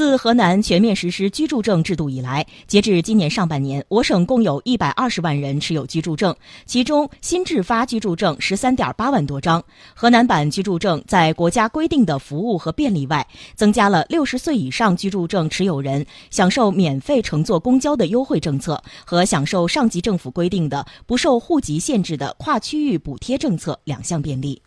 自河南全面实施居住证制度以来截至今年上半年我省共有一百二十万人持有居住证其中新制发居住证十三点八万多张。河南版居住证在国家规定的服务和便利外增加了六十岁以上居住证持有人享受免费乘坐公交的优惠政策和享受上级政府规定的不受户籍限制的跨区域补贴政策两项便利。